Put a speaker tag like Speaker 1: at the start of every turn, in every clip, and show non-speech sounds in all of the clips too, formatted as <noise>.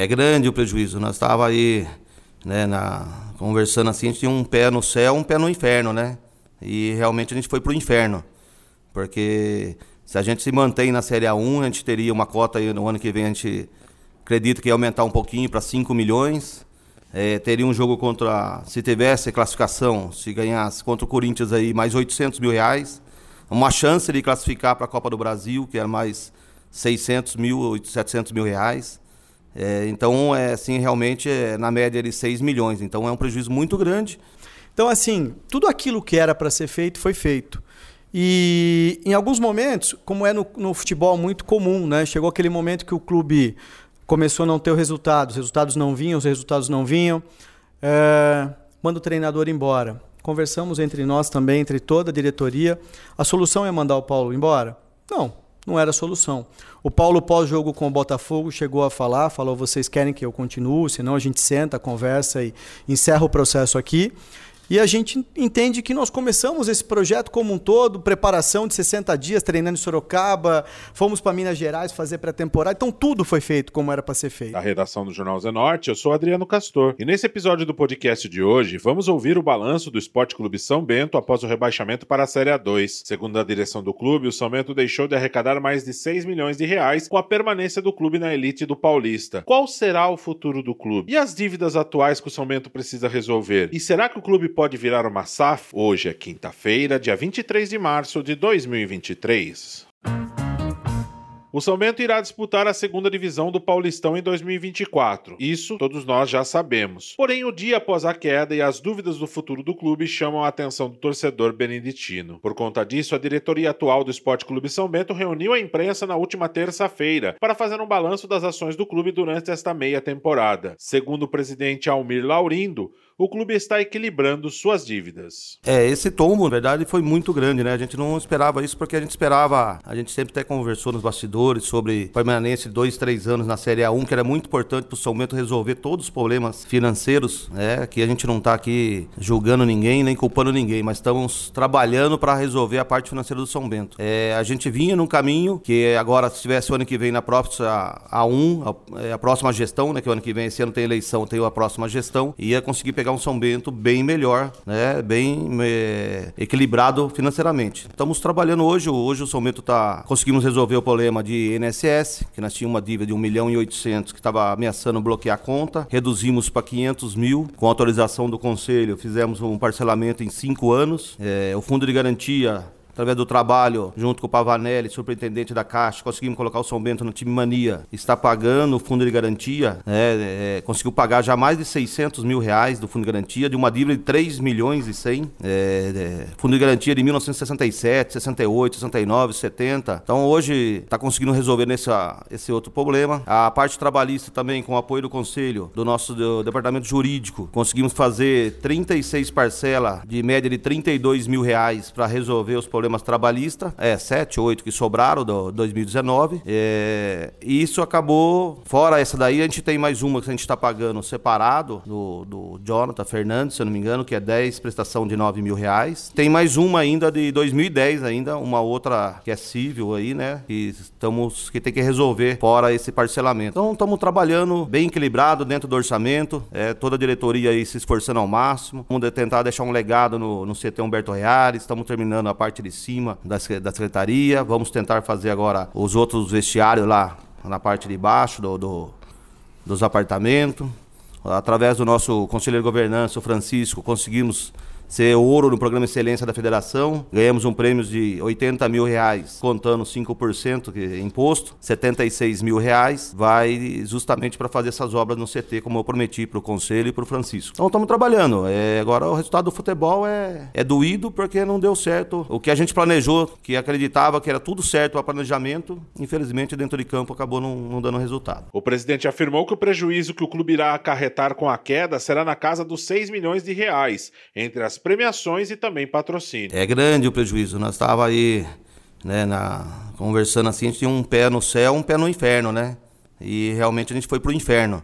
Speaker 1: É grande o prejuízo. Nós estava aí, né, na, conversando assim, a gente tinha um pé no céu, um pé no inferno, né? E realmente a gente foi pro inferno. Porque se a gente se mantém na Série A1, a gente teria uma cota aí no ano que vem, a gente acredita que ia aumentar um pouquinho para 5 milhões. É, teria um jogo contra, se tivesse classificação, se ganhasse contra o Corinthians aí, mais 800 mil reais. Uma chance de classificar para a Copa do Brasil, que era mais 600 mil, 700 mil reais. É, então, é assim, realmente, é, na média de 6 milhões. Então, é um prejuízo muito grande.
Speaker 2: Então, assim, tudo aquilo que era para ser feito, foi feito. E em alguns momentos, como é no, no, futebol muito comum, né? Chegou aquele momento que o clube começou a não ter o resultado, os resultados não vinham, os resultados não vinham. É, manda o treinador embora. Conversamos entre nós também, entre toda a diretoria. A solução é mandar o Paulo embora? Não, não era a solução. O Paulo, pós-jogo com o Botafogo, chegou a falar, falou: vocês querem que eu continue, senão a gente senta, conversa e encerra o processo aqui. E a gente entende que nós começamos esse projeto como um todo, preparação de 60 dias, treinando em Sorocaba, fomos para Minas Gerais fazer pré-temporada, então tudo foi feito como era para ser feito.
Speaker 3: Da redação do Jornal Zenorte, eu sou Adriano Castor. E nesse episódio do podcast de hoje, vamos ouvir o balanço do Esporte Clube São Bento após o rebaixamento para a Série A2. Segundo a direção do clube, o São Bento deixou de arrecadar mais de 6 milhões de reais com a permanência do clube na elite do Paulista. Qual será o futuro do clube? E as dívidas atuais que o São Bento precisa resolver? E será que o clube pode virar uma SAF? Hoje é quinta-feira, dia 23 de março de 2023. O São Bento irá disputar a segunda divisão do Paulistão em 2024. Isso todos nós já sabemos. Porém, o dia após a queda e as dúvidas do futuro do clube chamam a atenção do torcedor beneditino. Por conta disso, a diretoria atual do Esporte Clube São Bento reuniu a imprensa na última terça-feira para fazer um balanço das ações do clube durante esta meia temporada. Segundo o presidente Almir Laurindo, o clube está equilibrando suas dívidas.
Speaker 1: É, esse tombo, na verdade, foi muito grande, né? A gente não esperava isso porque a gente esperava, a gente sempre até conversou nos bastidores sobre permanência de dois, três anos na Série A1, que era muito importante para o São Bento resolver todos os problemas financeiros, né? Que a gente não está aqui julgando ninguém, nem culpando ninguém, mas estamos trabalhando para resolver a parte financeira do São Bento. É, a gente vinha num caminho que agora, se tivesse o ano que vem na próxima A1, a, é, a próxima gestão, né? Que o ano que vem, esse ano tem eleição, tem a próxima gestão, ia conseguir pegar um São Bento bem melhor, né? bem é, equilibrado financeiramente. Estamos trabalhando hoje, hoje o São Bento está conseguimos resolver o problema de INSS, que nós tínhamos uma dívida de 1 milhão e 800 que estava ameaçando bloquear a conta, reduzimos para 500 mil, com autorização do Conselho, fizemos um parcelamento em cinco anos. É, o Fundo de Garantia através do trabalho junto com o Pavanelli, superintendente da Caixa, conseguimos colocar o São Bento no time mania. Está pagando o fundo de garantia, né, é, conseguiu pagar já mais de 600 mil reais do fundo de garantia, de uma dívida de 3 milhões e 100. É, é, fundo de garantia de 1967, 68, 69, 70. Então hoje está conseguindo resolver nesse, esse outro problema. A parte trabalhista também, com o apoio do Conselho, do nosso do departamento jurídico, conseguimos fazer 36 parcelas de média de 32 mil reais para resolver os problemas problemas trabalhistas, é, sete, oito que sobraram do 2019. É, e isso acabou, fora essa daí, a gente tem mais uma que a gente está pagando separado, do, do Jonathan Fernandes, se eu não me engano, que é 10 prestação de 9 mil reais. Tem mais uma ainda de 2010 ainda, uma outra que é civil aí, né? Que estamos, que tem que resolver fora esse parcelamento. Então estamos trabalhando bem equilibrado dentro do orçamento, é, toda a diretoria aí se esforçando ao máximo. Vamos tentar deixar um legado no, no CT Humberto Reales, estamos terminando a parte de de cima da, da secretaria. Vamos tentar fazer agora os outros vestiários lá na parte de baixo do, do dos apartamentos. Através do nosso conselheiro de governança, o Francisco, conseguimos ser ouro no programa Excelência da Federação. Ganhamos um prêmio de 80 mil reais, contando 5% que é imposto, 76 mil reais, vai justamente para fazer essas obras no CT, como eu prometi para o Conselho e para o Francisco. Então estamos trabalhando. É, agora o resultado do futebol é, é doído porque não deu certo. O que a gente planejou, que acreditava que era tudo certo o planejamento, infelizmente dentro de campo acabou não, não dando resultado.
Speaker 3: O presidente afirmou que o prejuízo que o clube irá acarretar com a queda será na casa dos 6 milhões de reais, entre as premiações e também patrocínio.
Speaker 1: É grande o prejuízo. Nós estava aí, né, na, conversando assim, a gente tinha um pé no céu, um pé no inferno, né? E realmente a gente foi pro inferno.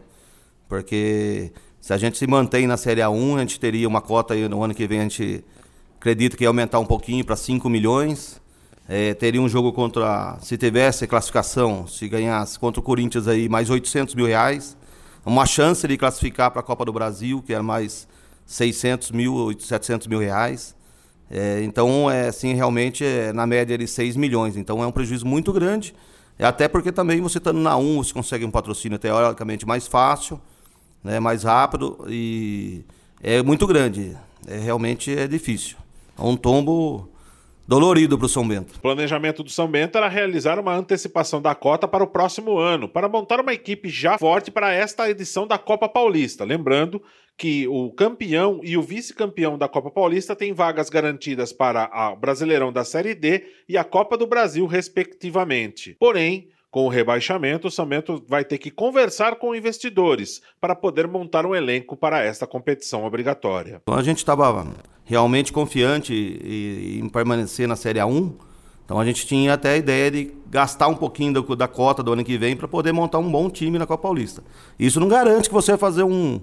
Speaker 1: Porque se a gente se mantém na Série A1, a gente teria uma cota aí no ano que vem, a gente acredita que ia aumentar um pouquinho para 5 milhões. É, teria um jogo contra, se tivesse classificação, se ganhasse contra o Corinthians aí, mais 800 mil reais. uma chance de classificar para a Copa do Brasil, que era mais 600 mil, 700 mil reais. É, então, é assim, realmente, é, na média de 6 milhões. Então, é um prejuízo muito grande. É até porque também você estando na 1, você consegue um patrocínio teoricamente mais fácil, né, mais rápido e é muito grande. É, realmente é difícil. É um tombo dolorido para o São Bento.
Speaker 3: O planejamento do São Bento era realizar uma antecipação da cota para o próximo ano, para montar uma equipe já forte para esta edição da Copa Paulista. Lembrando que o campeão e o vice-campeão da Copa Paulista têm vagas garantidas para o Brasileirão da Série D e a Copa do Brasil, respectivamente. Porém, com o rebaixamento, o São Bento vai ter que conversar com investidores para poder montar um elenco para esta competição obrigatória.
Speaker 1: A gente estava realmente confiante em permanecer na Série A1, então a gente tinha até a ideia de gastar um pouquinho da, da cota do ano que vem para poder montar um bom time na Copa Paulista. Isso não garante que você vai fazer um,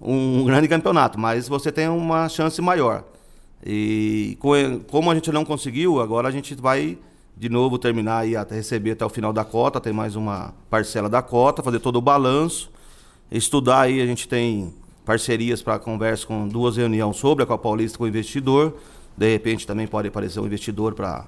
Speaker 1: um grande campeonato, mas você tem uma chance maior. E como a gente não conseguiu, agora a gente vai de novo terminar e até receber até o final da cota, tem mais uma parcela da cota, fazer todo o balanço, estudar aí, a gente tem parcerias para conversa com duas reuniões sobre a Copa Paulista com o investidor. De repente também pode aparecer um investidor para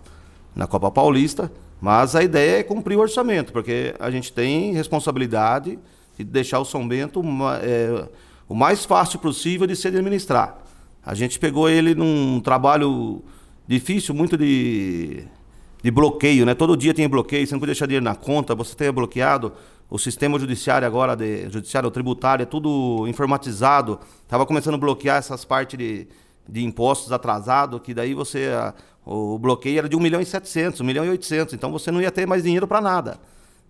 Speaker 1: na Copa Paulista, mas a ideia é cumprir o orçamento, porque a gente tem responsabilidade de deixar o São Bento é, o mais fácil possível de se administrar. A gente pegou ele num trabalho difícil, muito de, de bloqueio, né? Todo dia tem bloqueio, você não pode deixar dinheiro na conta, você tem bloqueado. O sistema judiciário agora, de, judiciário tributário, é tudo informatizado. Estava começando a bloquear essas partes de, de impostos atrasados, que daí você. A, o bloqueio era de 1 milhão e 700, 1 milhão e 800, então você não ia ter mais dinheiro para nada.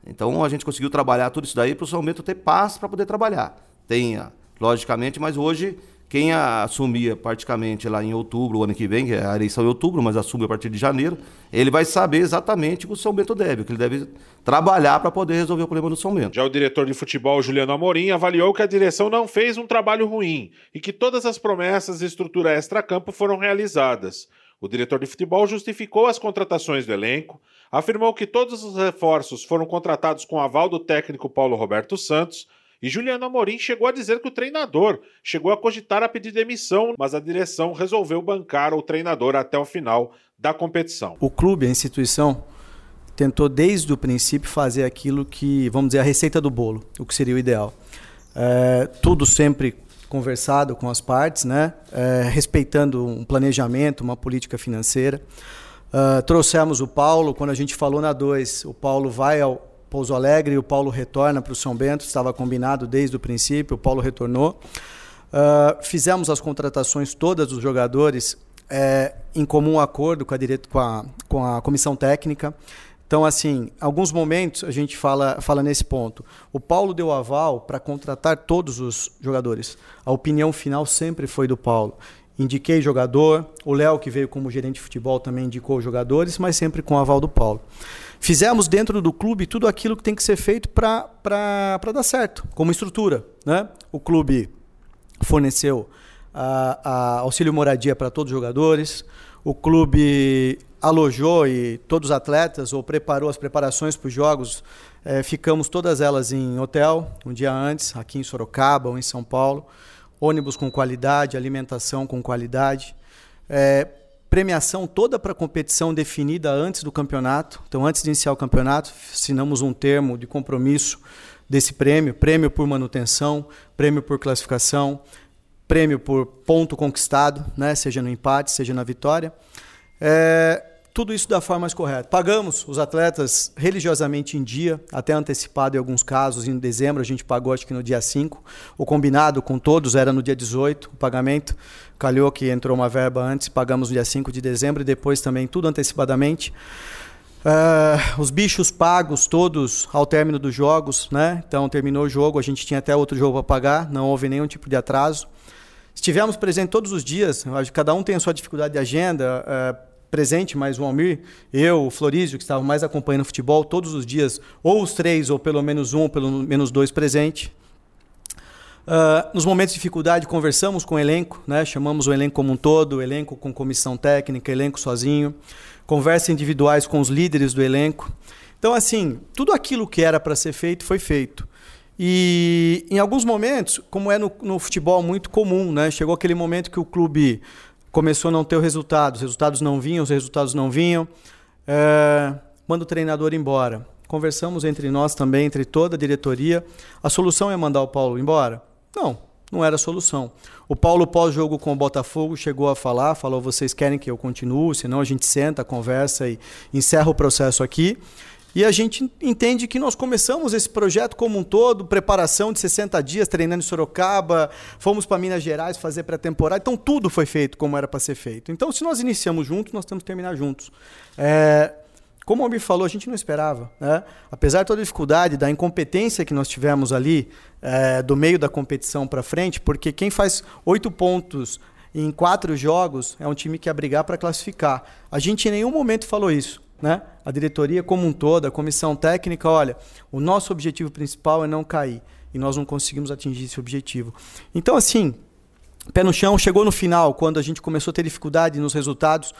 Speaker 1: Então a gente conseguiu trabalhar tudo isso daí para o São Bento ter paz para poder trabalhar. Tenha logicamente, mas hoje quem assumia praticamente lá em outubro, o ano que vem, que é a eleição em outubro, mas assume a partir de janeiro, ele vai saber exatamente o que o São Bento deve, o que ele deve trabalhar para poder resolver o problema do São Bento.
Speaker 3: Já o diretor de futebol, Juliano Amorim, avaliou que a direção não fez um trabalho ruim e que todas as promessas de estrutura extra-campo foram realizadas. O diretor de futebol justificou as contratações do elenco, afirmou que todos os reforços foram contratados com aval do técnico Paulo Roberto Santos e Juliano Amorim chegou a dizer que o treinador chegou a cogitar a pedir demissão, mas a direção resolveu bancar o treinador até o final da competição.
Speaker 2: O clube, a instituição, tentou desde o princípio fazer aquilo que, vamos dizer, a receita do bolo, o que seria o ideal. É, tudo sempre conversado com as partes, né? É, respeitando um planejamento, uma política financeira. Uh, trouxemos o Paulo, quando a gente falou na 2, o Paulo vai ao, Pouso Alegre e o Paulo retorna para o São Bento, estava combinado desde o princípio, o Paulo retornou. Uh, fizemos as contratações todas dos jogadores é, em comum acordo com a, direto, com, a, com a comissão técnica. Então, assim, alguns momentos a gente fala, fala nesse ponto. O Paulo deu aval para contratar todos os jogadores. A opinião final sempre foi do Paulo. Indiquei jogador, o Léo, que veio como gerente de futebol, também indicou jogadores, mas sempre com o aval do Paulo. Fizemos dentro do clube tudo aquilo que tem que ser feito para dar certo, como estrutura. Né? O clube forneceu a, a auxílio moradia para todos os jogadores, o clube alojou e todos os atletas ou preparou as preparações para os jogos. É, ficamos todas elas em hotel, um dia antes, aqui em Sorocaba ou em São Paulo. Ônibus com qualidade, alimentação com qualidade. É, premiação toda para competição definida antes do campeonato. Então, antes de iniciar o campeonato, assinamos um termo de compromisso desse prêmio: prêmio por manutenção, prêmio por classificação, prêmio por ponto conquistado, né? seja no empate, seja na vitória. É, tudo isso da forma mais correta. Pagamos os atletas religiosamente em dia, até antecipado em alguns casos, em dezembro a gente pagou acho que no dia 5. O combinado com todos era no dia 18, o pagamento. Calhou que entrou uma verba antes, pagamos no dia 5 de dezembro e depois também tudo antecipadamente. Uh, os bichos pagos todos ao término dos jogos, né? Então terminou o jogo, a gente tinha até outro jogo para pagar, não houve nenhum tipo de atraso. Estivemos presentes todos os dias, cada um tem a sua dificuldade de agenda. Presente, mas o Almir, eu, o Florísio, que estava mais acompanhando o futebol todos os dias, ou os três, ou pelo menos um, ou pelo menos dois presente. Uh, nos momentos de dificuldade, conversamos com o elenco, né? chamamos o elenco como um todo, o elenco com comissão técnica, elenco sozinho, conversas individuais com os líderes do elenco. Então, assim, tudo aquilo que era para ser feito foi feito. E em alguns momentos, como é no, no, futebol muito comum, né? Chegou aquele momento que o clube começou a não ter o resultado, os resultados não vinham, os resultados não vinham. É, manda o treinador embora. Conversamos entre nós também, entre toda a diretoria. A solução é mandar o Paulo embora? Não, não era a solução. O Paulo, pós-jogo com o Botafogo, chegou a falar, falou: vocês querem que eu continue, senão a gente senta, conversa e encerra o processo aqui. E a gente entende que nós começamos esse projeto como um todo, preparação de 60 dias, treinando em Sorocaba, fomos para Minas Gerais fazer pré-temporada, então tudo foi feito como era para ser feito. Então, se nós iniciamos juntos, nós temos que terminar juntos. É, como o Almir falou, a gente não esperava. Né? Apesar de toda a dificuldade, da incompetência que nós tivemos ali, é, do meio da competição para frente, porque quem faz oito pontos em quatro jogos é um time que ia brigar para classificar. A gente em nenhum momento falou isso né? a diretoria como um todo, a comissão técnica, olha, o nosso objetivo principal é não cair. E nós não conseguimos atingir esse objetivo. Então, assim, pé no chão, chegou no final, quando a gente começou a ter dificuldade nos resultados,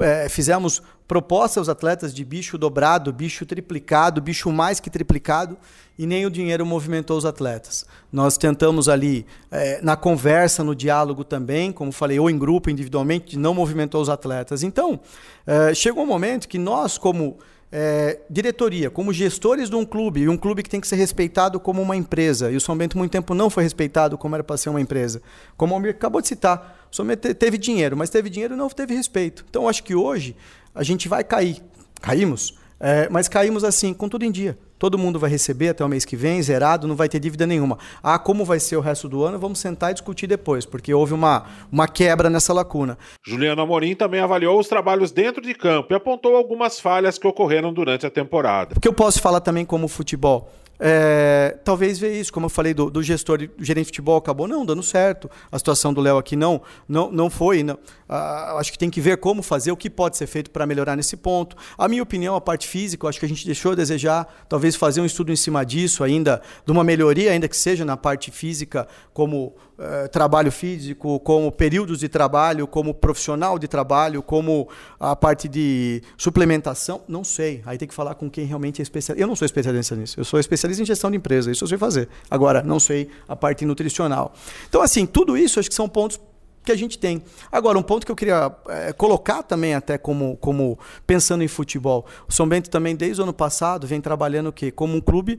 Speaker 2: é, fizemos propostas aos atletas de bicho dobrado, bicho triplicado, bicho mais que triplicado, e nem o dinheiro movimentou os atletas. Nós tentamos ali, é, na conversa, no diálogo também, como falei, ou em grupo, individualmente, não movimentou os atletas. Então, é, chegou um momento que nós, como é, diretoria, como gestores de um clube, e um clube que tem que ser respeitado como uma empresa, e o São Bento, muito tempo, não foi respeitado como era para ser uma empresa. Como o Almir acabou de citar, o São Bento teve dinheiro, mas teve dinheiro e não teve respeito. Então, acho que hoje a gente vai cair. Caímos, é, mas caímos assim, com tudo em dia. Todo mundo vai receber até o mês que vem, zerado, não vai ter dívida nenhuma. Ah, como vai ser o resto do ano? Vamos sentar e discutir depois, porque houve uma, uma quebra nessa lacuna.
Speaker 3: Juliano Amorim também avaliou os trabalhos dentro de campo e apontou algumas falhas que ocorreram durante a temporada.
Speaker 2: O que eu posso falar também como futebol? É, talvez ver isso, como eu falei do, do gestor, do gerente de futebol, acabou não dando certo. A situação do Léo aqui não, não, não foi. Não. Ah, acho que tem que ver como fazer, o que pode ser feito para melhorar nesse ponto. A minha opinião, a parte física, acho que a gente deixou a desejar. Talvez fazer um estudo em cima disso ainda, de uma melhoria, ainda que seja na parte física, como eh, trabalho físico, como períodos de trabalho, como profissional de trabalho, como a parte de suplementação, não sei. Aí tem que falar com quem realmente é especialista. Eu não sou especialista nisso. Eu sou especialista em gestão de empresa, isso eu sei fazer. Agora, não sei a parte nutricional. Então, assim, tudo isso acho que são pontos que a gente tem. Agora, um ponto que eu queria é, colocar também, até como, como pensando em futebol. O São Bento também, desde o ano passado, vem trabalhando o quê? Como um clube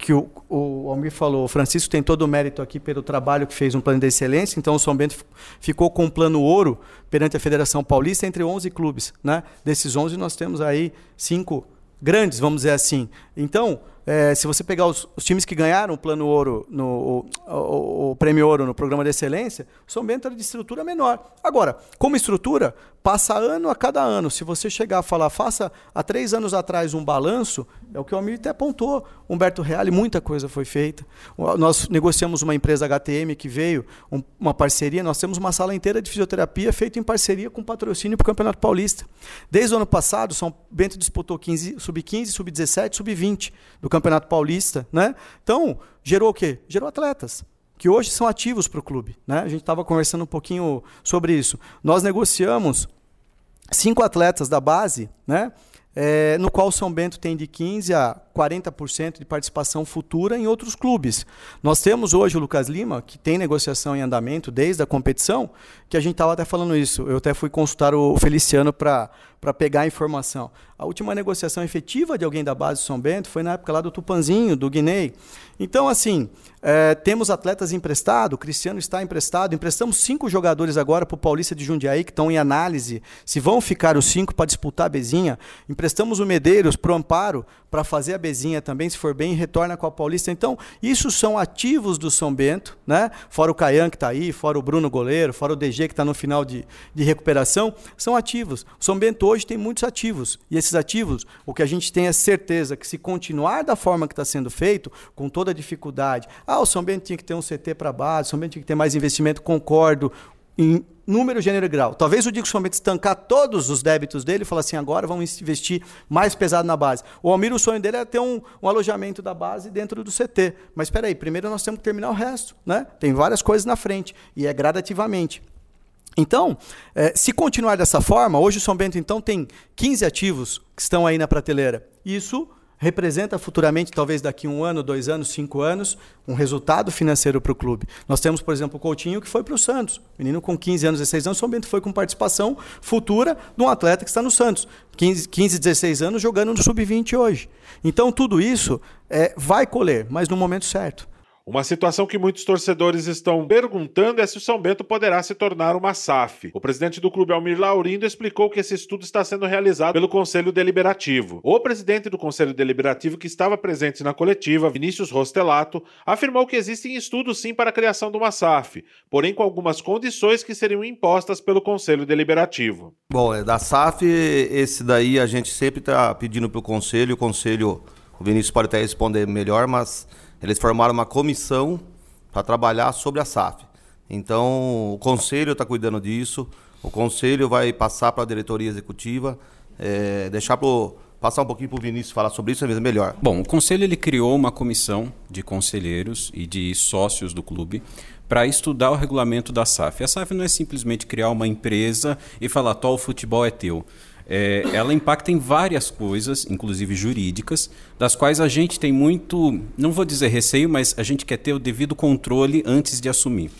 Speaker 2: que o, o Almir falou, o Francisco tem todo o mérito aqui pelo trabalho que fez um plano de excelência, então o São Bento ficou com um plano ouro perante a Federação Paulista entre 11 clubes. Né? Desses 11 nós temos aí cinco grandes, vamos dizer assim. Então, é, se você pegar os, os, times que ganharam o plano ouro, no, o, o, o, prêmio ouro no programa de excelência, São Bento era de estrutura menor. Agora, como estrutura, passa ano a cada ano. Se você chegar a falar, faça há três anos atrás um balanço, é o que o Almir até apontou. Humberto Reale, muita coisa foi feita. Nós negociamos uma empresa HTM que veio, um, uma parceria. Nós temos uma sala inteira de fisioterapia feita em parceria com patrocínio para o Campeonato Paulista. Desde o ano passado, São Bento disputou sub-15, sub-17, sub-20 do Campeonato Paulista. Né? Então, gerou o quê? Gerou atletas que hoje são ativos para o clube. Né? A gente estava conversando um pouquinho sobre isso. Nós negociamos cinco atletas da base, né? É, no qual São Bento tem de 15 a 40% de participação futura em outros clubes. Nós temos hoje o Lucas Lima, que tem negociação em andamento desde a competição, que a gente estava até falando isso. Eu até fui consultar o Feliciano para pegar a informação. A última negociação efetiva de alguém da base do São Bento foi na época lá do Tupanzinho, do Guinei. Então, assim, é, temos atletas emprestados, o Cristiano está emprestado. Emprestamos cinco jogadores agora para o Paulista de Jundiaí, que estão em análise se vão ficar os cinco para disputar a Bezinha. Emprestamos o Medeiros para o Amparo para fazer a Bezinha também, se for bem, retorna com a Paulista. Então, isso são ativos do São Bento, né? Fora o Caian que está aí, fora o Bruno Goleiro, fora o DG que está no final de, de recuperação, são ativos. O São Bento hoje tem muitos ativos. E esses ativos, o que a gente tem é certeza que se continuar da forma que está sendo feito, com toda a dificuldade, ah, o São Bento tinha que ter um CT para base, o São Bento tinha que ter mais investimento, concordo em número, gênero e grau. Talvez o Dico somente estancar todos os débitos dele e falar assim, agora vamos investir mais pesado na base. O Almir, o sonho dele é ter um, um alojamento da base dentro do CT. Mas espera aí, primeiro nós temos que terminar o resto. Né? Tem várias coisas na frente e é gradativamente. Então, eh, se continuar dessa forma, hoje o São Bento então tem 15 ativos que estão aí na prateleira. Isso representa futuramente, talvez daqui um ano, dois anos, cinco anos, um resultado financeiro para o clube. Nós temos, por exemplo, o Coutinho que foi para o Santos. Menino com 15 anos, 16 anos, São Bento foi com participação futura de um atleta que está no Santos. 15, 15 16 anos jogando no Sub-20 hoje. Então, tudo isso é, vai colher, mas no momento certo.
Speaker 3: Uma situação que muitos torcedores estão perguntando é se o São Bento poderá se tornar uma SAF. O presidente do clube, Almir Laurindo, explicou que esse estudo está sendo realizado pelo Conselho Deliberativo. O presidente do Conselho Deliberativo, que estava presente na coletiva, Vinícius Rostelato, afirmou que existem estudos sim para a criação de uma SAF, porém com algumas condições que seriam impostas pelo Conselho Deliberativo.
Speaker 1: Bom, é da SAF, esse daí a gente sempre está pedindo para o Conselho, o Conselho, o Vinícius pode até responder melhor, mas eles formaram uma comissão para trabalhar sobre a SAF. Então, o conselho está cuidando disso, o conselho vai passar para a diretoria executiva, é, deixar pro, passar um pouquinho para o Vinícius falar sobre isso, é melhor.
Speaker 4: Bom, o conselho ele criou uma comissão de conselheiros e de sócios do clube para estudar o regulamento da SAF. A SAF não é simplesmente criar uma empresa e falar, o futebol é teu é, ela impacta em várias coisas, inclusive jurídicas, das quais a gente tem muito, não vou dizer receio, mas a gente quer ter o devido controle antes de assumir.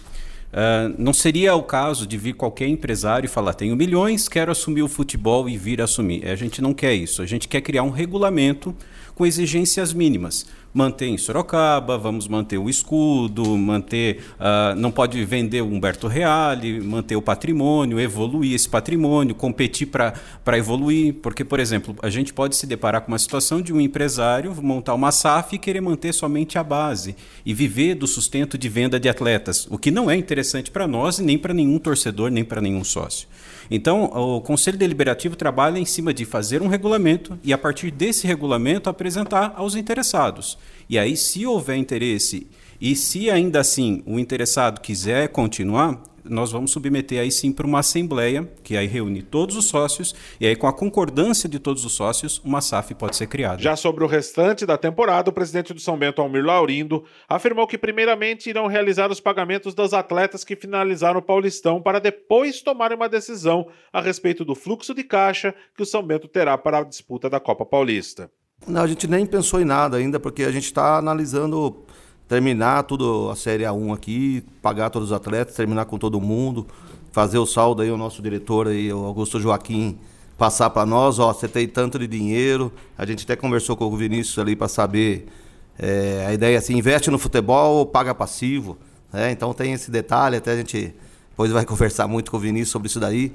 Speaker 4: Uh, não seria o caso de vir qualquer empresário e falar: tenho milhões, quero assumir o futebol e vir assumir. A gente não quer isso. A gente quer criar um regulamento com exigências mínimas manter em Sorocaba, vamos manter o escudo, manter, uh, não pode vender o Humberto Reale, manter o patrimônio, evoluir esse patrimônio, competir para evoluir, porque, por exemplo, a gente pode se deparar com uma situação de um empresário montar uma SAF e querer manter somente a base e viver do sustento de venda de atletas, o que não é interessante para nós e nem para nenhum torcedor, nem para nenhum sócio. Então, o Conselho Deliberativo trabalha em cima de fazer um regulamento e, a partir desse regulamento, apresentar aos interessados. E aí, se houver interesse e se ainda assim o interessado quiser continuar, nós vamos submeter aí sim para uma assembleia, que aí reúne todos os sócios, e aí com a concordância de todos os sócios, uma SAF pode ser criada.
Speaker 3: Já sobre o restante da temporada, o presidente do São Bento, Almir Laurindo, afirmou que primeiramente irão realizar os pagamentos dos atletas que finalizaram o Paulistão, para depois tomarem uma decisão a respeito do fluxo de caixa que o São Bento terá para a disputa da Copa Paulista.
Speaker 1: Não, a gente nem pensou em nada ainda, porque a gente está analisando terminar tudo a Série A1 aqui, pagar todos os atletas, terminar com todo mundo, fazer o saldo aí, o nosso diretor aí, o Augusto Joaquim, passar para nós, ó, você tem tanto de dinheiro. A gente até conversou com o Vinícius ali para saber é, a ideia assim, investe no futebol ou paga passivo. Né? Então tem esse detalhe, até a gente depois vai <laughs> conversar muito com o Vinícius sobre isso daí.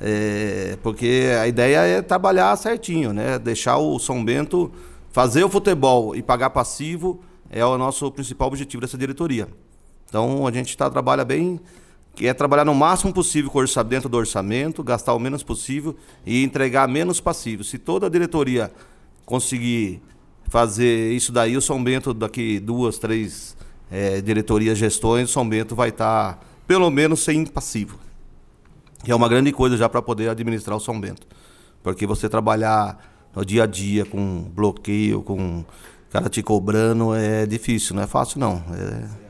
Speaker 1: É, porque a ideia é trabalhar certinho, né? Deixar o São Bento fazer o futebol e pagar passivo é o nosso principal objetivo dessa diretoria. Então a gente está trabalha bem, que é trabalhar no máximo possível com orçamento, dentro do orçamento, gastar o menos possível e entregar menos passivo. Se toda a diretoria conseguir fazer isso daí, o São Bento daqui duas, três é, diretorias, gestões, o São Bento vai estar tá, pelo menos sem passivo. Que é uma grande coisa já para poder administrar o São Bento. Porque você trabalhar no dia a dia com bloqueio, com cara te cobrando é difícil, não é fácil não. É...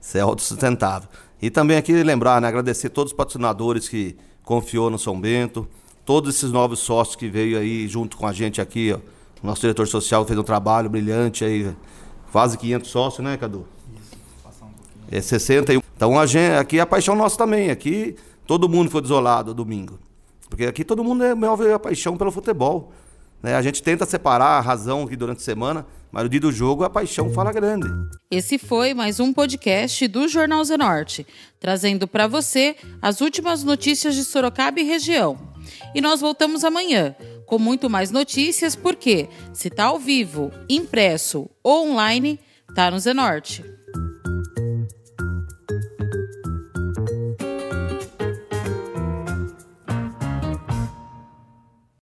Speaker 1: Ser autossustentável. E também aqui lembrar, né, agradecer todos os patrocinadores que confiou no São Bento, todos esses novos sócios que veio aí junto com a gente aqui, ó. O nosso diretor social fez um trabalho brilhante aí, quase 500 sócios, né, Cadu? Isso, passar um pouquinho. É 61. Então a gente, aqui é a paixão nossa também, aqui todo mundo foi desolado domingo. Porque aqui todo mundo é move a paixão pelo futebol. Né? A gente tenta separar a razão aqui durante a semana, mas no dia do jogo a paixão fala grande.
Speaker 5: Esse foi mais um podcast do Jornal Zenorte, trazendo para você as últimas notícias de Sorocaba e região. E nós voltamos amanhã com muito mais notícias, porque se tá ao vivo, impresso ou online, tá no Zenorte.